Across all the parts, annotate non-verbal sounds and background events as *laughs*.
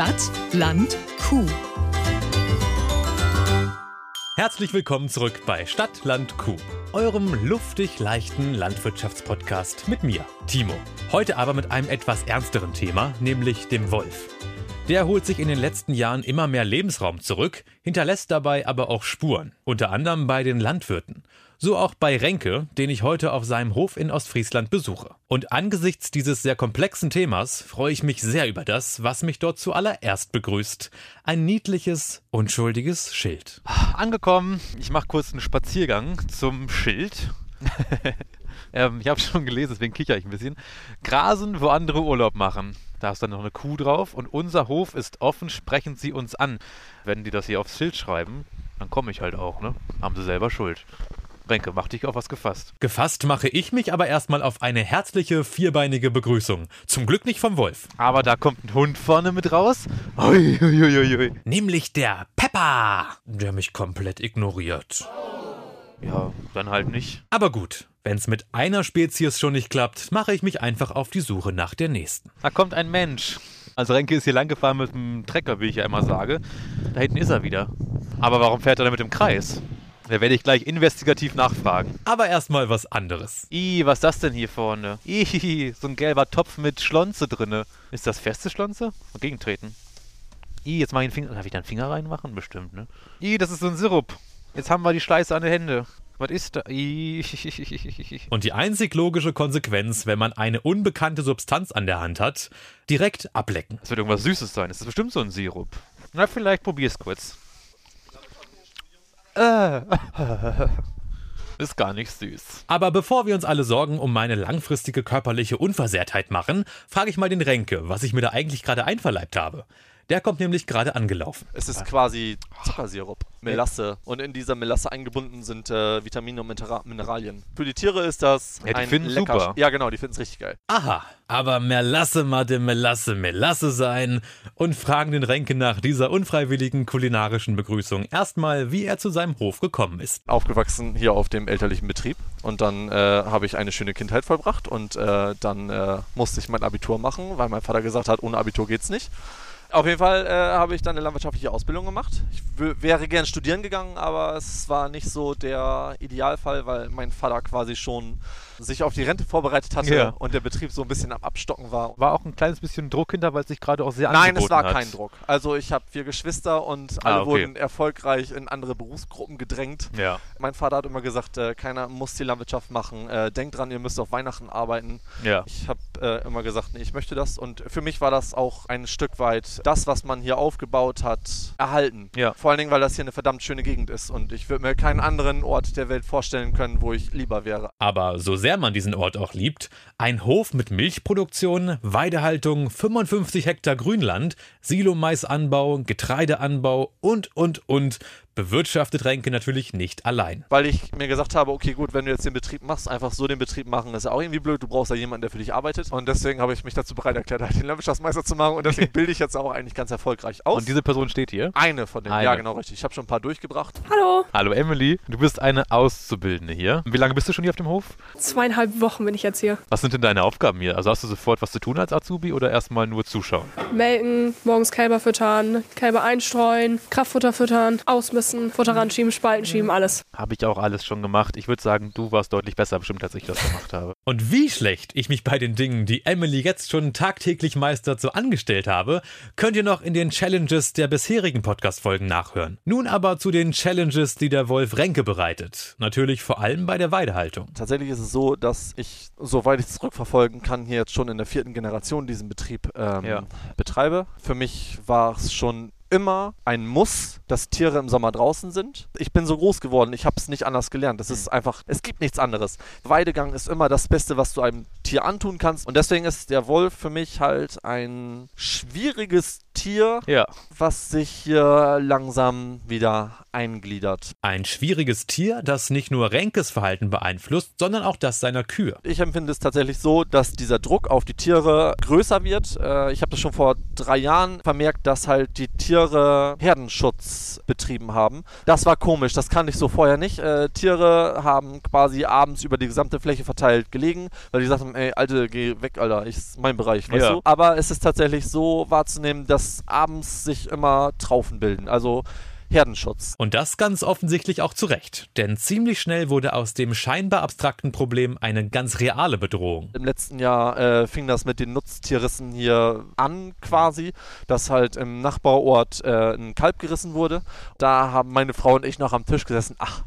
Stadt, Land, Kuh. Herzlich willkommen zurück bei Stadt, Land, Kuh, eurem luftig leichten Landwirtschaftspodcast mit mir, Timo. Heute aber mit einem etwas ernsteren Thema, nämlich dem Wolf. Der holt sich in den letzten Jahren immer mehr Lebensraum zurück, hinterlässt dabei aber auch Spuren, unter anderem bei den Landwirten. So auch bei Renke, den ich heute auf seinem Hof in Ostfriesland besuche. Und angesichts dieses sehr komplexen Themas freue ich mich sehr über das, was mich dort zuallererst begrüßt. Ein niedliches, unschuldiges Schild. Angekommen, ich mache kurz einen Spaziergang zum Schild. *laughs* ähm, ich habe schon gelesen, deswegen kicher ich ein bisschen. Grasen, wo andere Urlaub machen. Da ist dann noch eine Kuh drauf und unser Hof ist offen, sprechen Sie uns an. Wenn die das hier aufs Schild schreiben, dann komme ich halt auch, ne? Haben sie selber Schuld. Renke, mach dich auf was gefasst. Gefasst mache ich mich aber erstmal auf eine herzliche, vierbeinige Begrüßung. Zum Glück nicht vom Wolf. Aber da kommt ein Hund vorne mit raus. Ui, ui, ui. Nämlich der Pepper, der mich komplett ignoriert. Ja, dann halt nicht. Aber gut, wenn's mit einer Spezies schon nicht klappt, mache ich mich einfach auf die Suche nach der nächsten. Da kommt ein Mensch. Also Renke ist hier lang gefahren mit dem Trecker, wie ich ja immer sage. Da hinten ist er wieder. Aber warum fährt er denn mit dem Kreis? Da werde ich gleich investigativ nachfragen. Aber erstmal was anderes. Ih, was ist das denn hier vorne? Ih, so ein gelber Topf mit Schlonze drinne. Ist das feste Schlonze? Mal gegentreten. Ih, jetzt mach ich den Finger. Darf ich da einen Finger reinmachen? Bestimmt, ne? Ih, das ist so ein Sirup. Jetzt haben wir die Schleiße an den Händen. Was ist da? *laughs* Und die einzig logische Konsequenz, wenn man eine unbekannte Substanz an der Hand hat, direkt ablecken. Das wird irgendwas Süßes sein. Das ist bestimmt so ein Sirup. Na, vielleicht probier's kurz. Äh. *laughs* Ist gar nicht süß. Aber bevor wir uns alle Sorgen um meine langfristige körperliche Unversehrtheit machen, frage ich mal den Renke, was ich mir da eigentlich gerade einverleibt habe. Der kommt nämlich gerade angelaufen. Es ist quasi Zuckersirup, Melasse. Und in dieser Melasse eingebunden sind äh, Vitamine und Minera Mineralien. Für die Tiere ist das Ja, die ein lecker. super. Ja, genau, die finden es richtig geil. Aha, aber Melasse Made Melasse Melasse sein und fragen den Renke nach dieser unfreiwilligen kulinarischen Begrüßung erstmal, wie er zu seinem Hof gekommen ist. Aufgewachsen hier auf dem elterlichen Betrieb. Und dann äh, habe ich eine schöne Kindheit vollbracht. Und äh, dann äh, musste ich mein Abitur machen, weil mein Vater gesagt hat, ohne Abitur geht's nicht. Auf jeden Fall äh, habe ich dann eine landwirtschaftliche Ausbildung gemacht. Ich wäre gern studieren gegangen, aber es war nicht so der Idealfall, weil mein Vater quasi schon sich auf die Rente vorbereitet hatte Ja. und der Betrieb so ein bisschen am Abstocken war. War auch ein kleines bisschen Druck hinter, weil es sich gerade auch sehr Nein, es war hat. kein Druck. Also ich habe vier Geschwister und Ah, alle okay. wurden erfolgreich in andere Berufsgruppen gedrängt. Ja. Mein Vater hat immer gesagt, äh, keiner muss die Landwirtschaft machen. Äh, denkt dran, ihr müsst auf Weihnachten arbeiten. Ja. Ich habe äh, immer gesagt, nee, ich möchte das. Und für mich war das auch ein Stück weit das, was man hier aufgebaut hat, erhalten. Ja. Vor allen Dingen, weil das hier eine verdammt schöne Gegend ist. Und ich würde mir keinen anderen Ort der Welt vorstellen können, wo ich lieber wäre. Aber so sehr man diesen Ort auch liebt, ein Hof mit Milchproduktion, Weidehaltung, 55 Hektar Grünland, Silomaisanbau, Getreideanbau und, und, und, bewirtschaftet Renke natürlich nicht allein. Weil ich mir gesagt habe, okay, gut, wenn du jetzt den Betrieb machst, einfach so den Betrieb machen, ist ja auch irgendwie blöd. Du brauchst ja jemanden, der für dich arbeitet. Und deswegen habe ich mich dazu bereit erklärt, halt den Landwirtschaftsmeister zu machen. Und deswegen *laughs* bilde ich jetzt auch eigentlich ganz erfolgreich aus. Und diese Person steht hier. eine von denen. Eine. Ja, genau, richtig. Ich habe schon ein paar durchgebracht. Hallo, Hallo Emily, du bist eine Auszubildende hier. Wie lange bist du schon hier auf dem Hof? zweieinhalb Wochen bin ich jetzt hier. Was sind denn deine Aufgaben hier? Also hast du sofort was zu tun als Azubi oder erstmal nur zuschauen? Melken, morgens Kälber füttern, Kälber einstreuen, Kraftfutter füttern, ausmisten, Futter ranschieben, Spalten schieben, alles. Habe ich auch alles schon gemacht. Ich würde sagen, du warst deutlich besser bestimmt, als ich das gemacht habe. *laughs* Und wie schlecht ich mich bei den Dingen, die Emily jetzt schon tagtäglich meistert, so angestellt habe, könnt ihr noch in den Challenges der bisherigen Podcast-Folgen nachhören. Nun aber zu den Challenges, die der Wolf Renke bereitet. Natürlich vor allem bei der Weidehaltung. Tatsächlich ist es so, dass ich, soweit ich es zurückverfolgen kann, hier jetzt schon in der vierten Generation diesen Betrieb ähm, Ja. betreibe. Für mich war es schon immer ein Muss, dass Tiere im Sommer draußen sind. Ich bin so groß geworden, ich habe es nicht anders gelernt. Das ist einfach, es gibt nichts anderes. Weidegang ist immer das Beste, was du einem Tier antun kannst. Und deswegen ist der Wolf für mich halt ein schwieriges Tier, Ja. was sich hier langsam wieder eingliedert. Ein schwieriges Tier, das nicht nur Renkes Verhalten beeinflusst, sondern auch das seiner Kühe. Ich empfinde es tatsächlich so, dass dieser Druck auf die Tiere größer wird. Äh, ich habe das schon vor drei Jahren vermerkt, dass halt die Tiere Tiere Herdenschutz betrieben haben. Das war komisch, das kannte ich so vorher nicht. Äh, Tiere haben quasi abends über die gesamte Fläche verteilt gelegen, weil die sagten, ey, Alte, geh weg, Alter, ich, ist mein Bereich, weißt Ja. du? Aber es ist tatsächlich so wahrzunehmen, dass abends sich immer Traufen bilden, also Herdenschutz. Und das ganz offensichtlich auch zu Recht. Denn ziemlich schnell wurde aus dem scheinbar abstrakten Problem eine ganz reale Bedrohung. Im letzten Jahr äh, fing das mit den Nutztierrissen hier an quasi, dass halt im Nachbarort äh, ein Kalb gerissen wurde. Da haben meine Frau und ich noch am Tisch gesessen. Ach,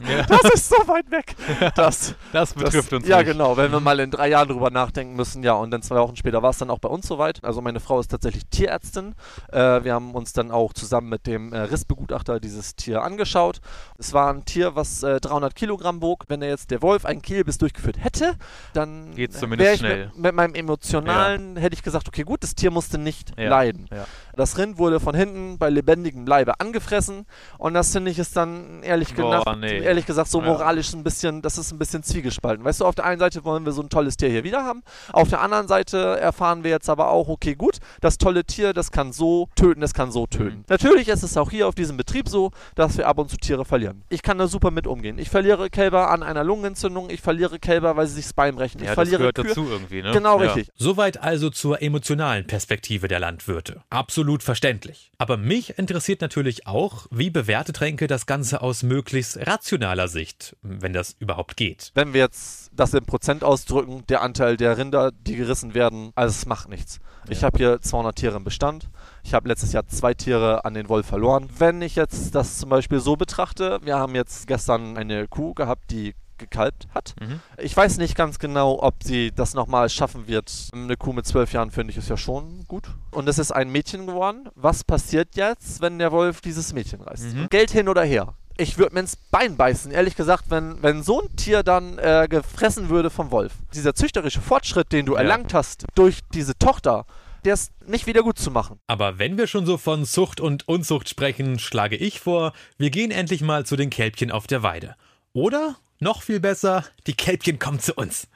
Ja. das ist so weit weg. *laughs* Das, Das betrifft das, uns Ja, nicht. genau. Wenn wir mal in drei Jahren drüber nachdenken müssen, ja. Und dann zwei Wochen später war es dann auch bei uns soweit. Also meine Frau ist tatsächlich Tierärztin. Äh, wir haben uns dann auch zusammen mit dem äh, Rissbegutachter dieses Tier angeschaut. Es war ein Tier, was äh, 300 Kilogramm wog. Wenn er jetzt der Wolf einen Kielbiss durchgeführt hätte, dann Geht's zumindest schnell. Mit, mit meinem emotionalen hätte ich gesagt, okay, gut, das Tier musste nicht Ja. leiden. Ja. Das Rind wurde von hinten bei lebendigem Leibe angefressen und das finde ich ist dann ehrlich, Boah, gedacht, nee. Ehrlich gesagt so moralisch ein bisschen, das ist ein bisschen zwiegespalten. Weißt du, auf der einen Seite wollen wir so ein tolles Tier hier wieder haben, auf der anderen Seite erfahren wir jetzt aber auch, okay, gut, das tolle Tier, das kann so töten, das kann so töten. Mhm. Natürlich ist es auch hier auf diesem Betrieb so, dass wir ab und zu Tiere verlieren. Ich kann da super mit umgehen. Ich verliere Kälber an einer Lungenentzündung, ich verliere Kälber, weil sie sich das Bein brechen. Ich Ja, das verliere gehört Kühe. dazu irgendwie, ne? Genau ja. richtig. Soweit also zur emotionalen Perspektive der Landwirte. Absolut verständlich. Aber mich interessiert natürlich auch, wie bewertet Tränke das Ganze aus möglichst rationaler Sicht, wenn das überhaupt geht. Wenn wir jetzt das in Prozent ausdrücken, der Anteil der Rinder, die gerissen werden, also es macht nichts. Ich habe hier 200 Tiere im Bestand. Ich habe letztes Jahr zwei Tiere an den Wolf verloren. Wenn ich jetzt das zum Beispiel so betrachte, wir haben jetzt gestern eine Kuh gehabt, die gekalbt hat. Mhm. Ich weiß nicht ganz genau, ob sie das nochmal schaffen wird. Eine Kuh mit zwölf Jahren finde ich ist ja schon gut. Und es ist ein Mädchen geworden. Was passiert jetzt, wenn der Wolf dieses Mädchen reißt? Mhm. Geld hin oder her? Ich würde mir ins Bein beißen, ehrlich gesagt, wenn, wenn so ein Tier dann äh, gefressen würde vom Wolf. Dieser züchterische Fortschritt, den du Ja. erlangt hast durch diese Tochter, der ist nicht wieder gut zu machen. Aber wenn wir schon so von Zucht und Unzucht sprechen, schlage ich vor, wir gehen endlich mal zu den Kälbchen auf der Weide. Oder, noch viel besser, die Kälbchen kommen zu uns.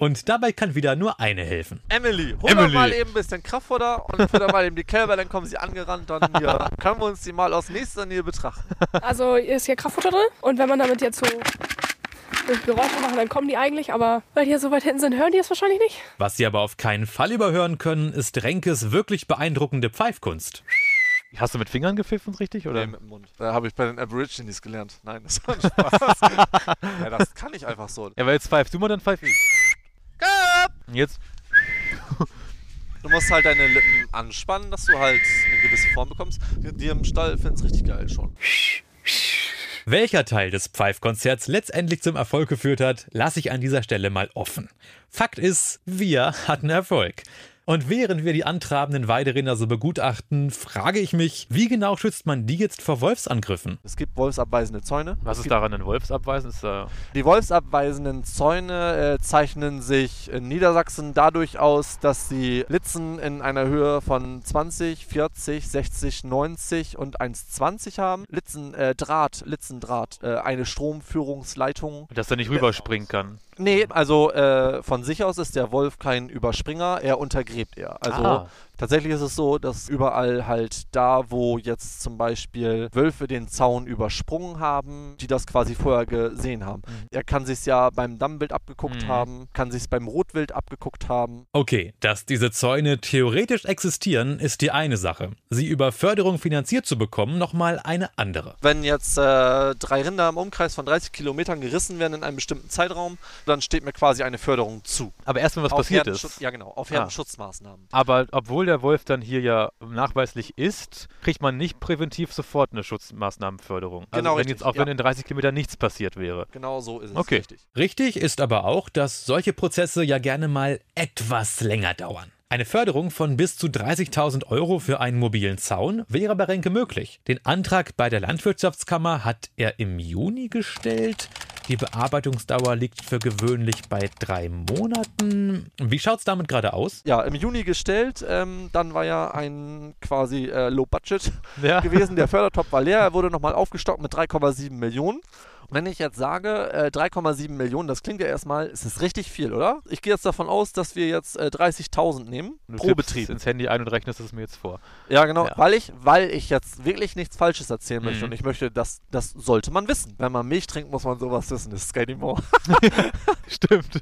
Und dabei kann wieder nur eine helfen. Emily, hol Emily. doch mal eben ein bisschen Kraftfutter und fütter mal eben die Kälber, dann kommen sie angerannt, dann hier *laughs* können wir uns die mal aus nächster Nähe betrachten. Also ist hier Kraftfutter drin und wenn man damit jetzt so Geräusche machen, dann kommen die eigentlich, aber weil die ja so weit hinten sind, hören die es wahrscheinlich nicht. Was Sie aber auf keinen Fall überhören können, ist Renkes wirklich beeindruckende Pfeifkunst. Hast du mit Fingern gepfiffen, richtig? Oder? Nee, mit dem Mund. Da habe ich bei den Aborigines gelernt. Nein, das war ein *laughs* Spaß. ja, das kann ich einfach so. Ja, weil jetzt pfeifst du mal, dann pfeif ich. Jetzt. Du musst halt deine Lippen anspannen, dass du halt eine gewisse Form bekommst. Die im Stall finden es richtig geil schon. Welcher Teil des Pfeifkonzerts letztendlich zum Erfolg geführt hat, lasse ich an dieser Stelle mal offen. Fakt ist, wir hatten Erfolg. Und während wir die antrabenden Weiderinder so begutachten, frage ich mich, wie genau schützt man die jetzt vor Wolfsangriffen? Es gibt wolfsabweisende Zäune. Was ist daran ein Wolfsabweisen? Ist da. Die wolfsabweisenden Zäune äh, zeichnen sich in Niedersachsen dadurch aus, dass sie Litzen in einer Höhe von 20, 40, 60, 90 und 1,20 haben. Litzen, äh, Draht, Litzendraht, äh, eine Stromführungsleitung. Dass er nicht rüberspringen kann. Nee, also äh, von sich aus ist der Wolf kein Überspringer, er untergräbt er. Also Ah. Tatsächlich ist es so, dass überall halt da, wo jetzt zum Beispiel Wölfe den Zaun übersprungen haben, die das quasi vorher gesehen haben. Er kann sich's ja beim Dammwild abgeguckt Mhm. haben, kann sich's beim Rotwild abgeguckt haben. Okay, dass diese Zäune theoretisch existieren, ist die eine Sache. Sie über Förderung finanziert zu bekommen, nochmal eine andere. Wenn jetzt äh, drei Rinder im Umkreis von 30 Kilometern gerissen werden in einem bestimmten Zeitraum, dann steht mir quasi eine Förderung zu. Aber erst wenn was Auf passiert ist. Ja, genau, auf Ah. Herdenschutzmaßnahmen. Aber obwohl der Wolf dann hier ja nachweislich ist, kriegt man nicht präventiv sofort eine Schutzmaßnahmenförderung. Also Genau, wenn richtig, jetzt auch wenn ja. in 30 Kilometern nichts passiert wäre. Genau so ist es Okay. richtig. Richtig ist aber auch, dass solche Prozesse ja gerne mal etwas länger dauern. Eine Förderung von bis zu 30.000 Euro für einen mobilen Zaun wäre bei Renke möglich. Den Antrag bei der Landwirtschaftskammer hat er im Juni gestellt. Die Bearbeitungsdauer liegt für gewöhnlich bei drei Monaten. Wie schaut's damit gerade aus? Ja, im Juni gestellt, ähm, dann war ja ein quasi äh, Low Budget Ja. gewesen. Der Fördertopf war leer, er wurde nochmal aufgestockt mit 3,7 Millionen. Wenn ich jetzt sage, äh, 3,7 Millionen, das klingt ja erstmal, es ist richtig viel, oder? Ich gehe jetzt davon aus, dass wir jetzt äh, 30.000 nehmen Du pro Betrieb. ins Handy ein und rechnest es mir jetzt vor. Ja, genau, Ja. weil ich, weil ich jetzt wirklich nichts Falsches erzählen möchte Mhm. und ich möchte, dass das sollte man wissen. Wenn man Milch trinkt, muss man sowas wissen. Das ist Sky *laughs* More. Stimmt,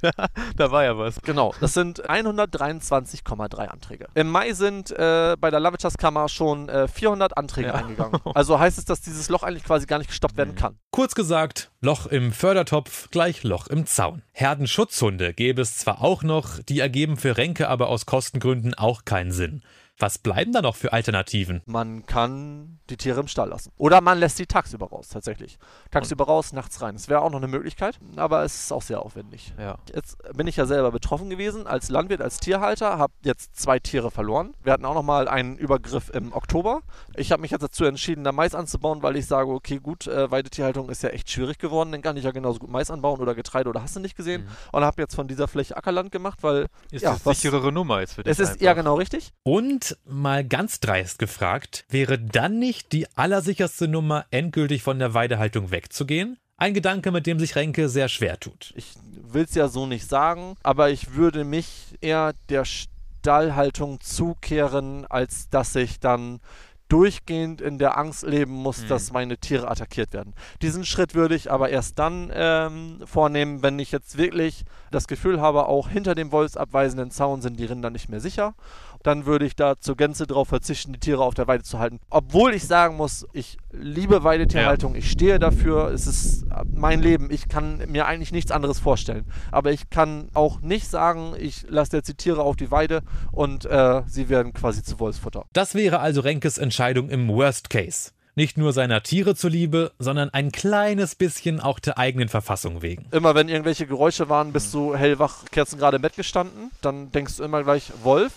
da war ja was. genau, das sind 123,3 Anträge. Im Mai sind äh, bei der Landwirtschaftskammer schon äh, 400 Anträge Ja. eingegangen. *laughs* Also heißt es, dass dieses Loch eigentlich quasi gar nicht gestoppt werden Mhm. kann. Kurz gesagt, Loch im Fördertopf gleich Loch im Zaun. Herdenschutzhunde gäbe es zwar auch noch, die ergeben für Ränke aber aus Kostengründen auch keinen Sinn. Was bleiben da noch für Alternativen? Man kann die Tiere im Stall lassen. Oder man lässt sie tagsüber raus, tatsächlich. Tagsüber raus, nachts rein. Das wäre auch noch eine Möglichkeit, aber es ist auch sehr aufwendig. Ja. Jetzt bin ich ja selber betroffen gewesen als Landwirt, als Tierhalter, habe jetzt zwei Tiere verloren. Wir hatten auch nochmal einen Übergriff im Oktober. Ich habe mich jetzt dazu entschieden, da Mais anzubauen, weil ich sage, okay, gut, äh, Weidetierhaltung ist ja echt schwierig geworden, dann kann ich ja genauso gut Mais anbauen oder Getreide oder hast du nicht gesehen. Mhm. Und habe jetzt von dieser Fläche Ackerland gemacht, weil Ist Ja, die was- sicherere Nummer jetzt für dich es ist, einfach. ja genau richtig. Und mal ganz dreist gefragt, wäre dann nicht die allersicherste Nummer, endgültig von der Weidehaltung wegzugehen? Ein Gedanke, mit dem sich Renke sehr schwer tut. Ich will es ja so nicht sagen, aber ich würde mich eher der Stallhaltung zukehren, als dass ich dann durchgehend in der Angst leben muss, Mhm. dass meine Tiere attackiert werden. Diesen Schritt würde ich aber erst dann ähm, vornehmen, wenn ich jetzt wirklich das Gefühl habe, auch hinter dem wolfsabweisenden Zaun sind die Rinder nicht mehr sicher. Dann würde ich da zur Gänze darauf verzichten, die Tiere auf der Weide zu halten. Obwohl ich sagen muss, ich liebe Weidetierhaltung, ich stehe dafür, es ist mein Leben, ich kann mir eigentlich nichts anderes vorstellen. Aber ich kann auch nicht sagen, ich lasse jetzt die Tiere auf die Weide und äh, sie werden quasi zu Wolfsfutter. Das wäre also Renkes Entscheidung im Worst Case. Nicht nur seiner Tiere zuliebe, sondern ein kleines bisschen auch der eigenen Verfassung wegen. Immer wenn irgendwelche Geräusche waren, bist du hellwach, Kerzen gerade im Bett gestanden, dann denkst du immer gleich Wolf.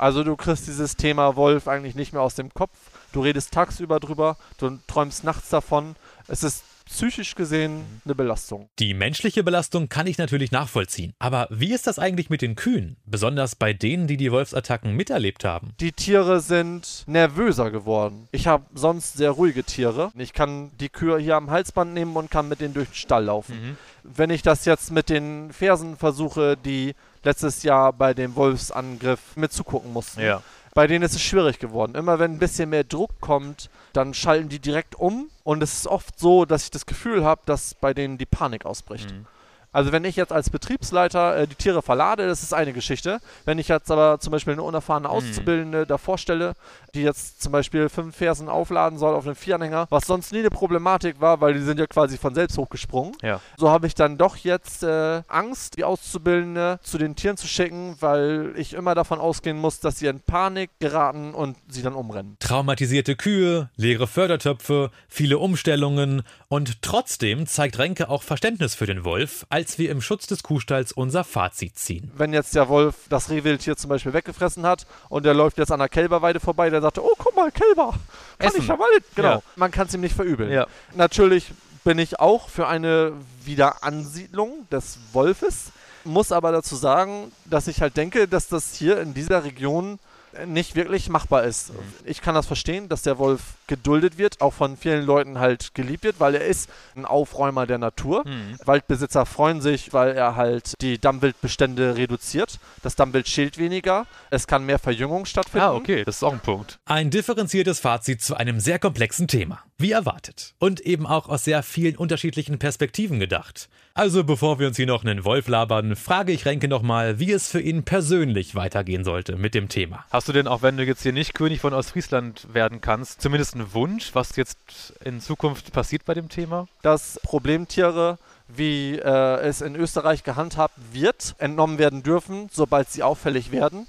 Also du kriegst dieses Thema Wolf eigentlich nicht mehr aus dem Kopf. Du redest tagsüber drüber, du träumst nachts davon. Es ist psychisch gesehen eine Belastung. Die menschliche Belastung kann ich natürlich nachvollziehen. Aber wie ist das eigentlich mit den Kühen? Besonders bei denen, die die Wolfsattacken miterlebt haben. Die Tiere sind nervöser geworden. Ich habe sonst sehr ruhige Tiere. Ich kann die Kühe hier am Halsband nehmen und kann mit denen durch den Stall laufen. Mhm. Wenn ich das jetzt mit den Fersen versuche, die letztes Jahr bei dem Wolfsangriff mit zugucken mussten, Ja. bei denen ist es schwierig geworden. Immer wenn ein bisschen mehr Druck kommt, dann schalten die direkt um. Und es ist oft so, dass ich das Gefühl habe, dass bei denen die Panik ausbricht. Mhm. Also wenn ich jetzt als Betriebsleiter äh, die Tiere verlade, das ist eine Geschichte. Wenn ich jetzt aber zum Beispiel eine unerfahrene Mhm. Auszubildende davor stelle, die jetzt zum Beispiel fünf Fersen aufladen soll auf einem Vieranhänger, was sonst nie eine Problematik war, weil die sind ja quasi von selbst hochgesprungen. Ja. So habe ich dann doch jetzt äh, Angst, die Auszubildende zu den Tieren zu schicken, weil ich immer davon ausgehen muss, dass sie in Panik geraten und sie dann umrennen. Traumatisierte Kühe, leere Fördertöpfe, viele Umstellungen und trotzdem zeigt Renke auch Verständnis für den Wolf, als wir im Schutz des Kuhstalls unser Fazit ziehen. Wenn jetzt der Wolf das Rehwildtier zum Beispiel weggefressen hat und der läuft jetzt an der Kälberweide vorbei, der sagte, oh guck mal, Kälber, kann Essen. ich verwalten. Genau, Ja. man kann es ihm nicht verübeln. Ja. Natürlich bin ich auch für eine Wiederansiedlung des Wolfes, muss aber dazu sagen, dass ich halt denke, dass das hier in dieser Region nicht wirklich machbar ist. Ich kann das verstehen, dass der Wolf geduldet wird, auch von vielen Leuten halt geliebt wird, weil er ist ein Aufräumer der Natur. Mhm. Waldbesitzer freuen sich, weil er halt die Dammwildbestände reduziert. Das Dammwild schält weniger. Es kann mehr Verjüngung stattfinden. Ah, okay, das ist auch ein Punkt. Ein differenziertes Fazit zu einem sehr komplexen Thema. Wie erwartet. Und eben auch aus sehr vielen unterschiedlichen Perspektiven gedacht. Also bevor wir uns hier noch einen Wolf labern, frage ich Renke nochmal, wie es für ihn persönlich weitergehen sollte mit dem Thema. Hast du denn, auch wenn du jetzt hier nicht König von Ostfriesland werden kannst, zumindest einen Wunsch, was jetzt in Zukunft passiert bei dem Thema? dass Problemtiere, wie äh, es in Österreich gehandhabt wird, entnommen werden dürfen, sobald sie auffällig werden.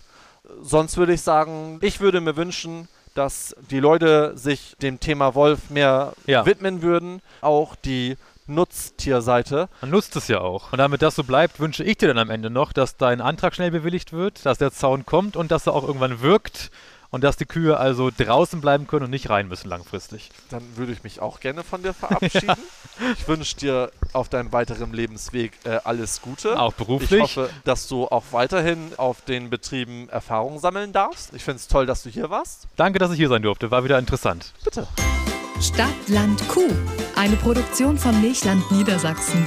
Sonst würde ich sagen, ich würde mir wünschen, dass die Leute sich dem Thema Wolf mehr Ja. widmen würden. Auch die Nutztierseite. Man nutzt es ja auch. Und damit das so bleibt, wünsche ich dir dann am Ende noch, dass dein Antrag schnell bewilligt wird, dass der Zaun kommt und dass er auch irgendwann wirkt und dass die Kühe also draußen bleiben können und nicht rein müssen langfristig. Dann würde ich mich auch gerne von dir verabschieden. *laughs* Ich wünsche dir auf deinem weiteren Lebensweg äh, alles Gute. Auch Ich beruflich. hoffe, dass du auch weiterhin auf den Betrieben Erfahrung sammeln darfst. Ich finde es toll, dass du hier warst. Danke, dass ich hier sein durfte. War wieder interessant. Bitte. Stadt, Land, Kuh. Eine Produktion von Milchland Niedersachsen.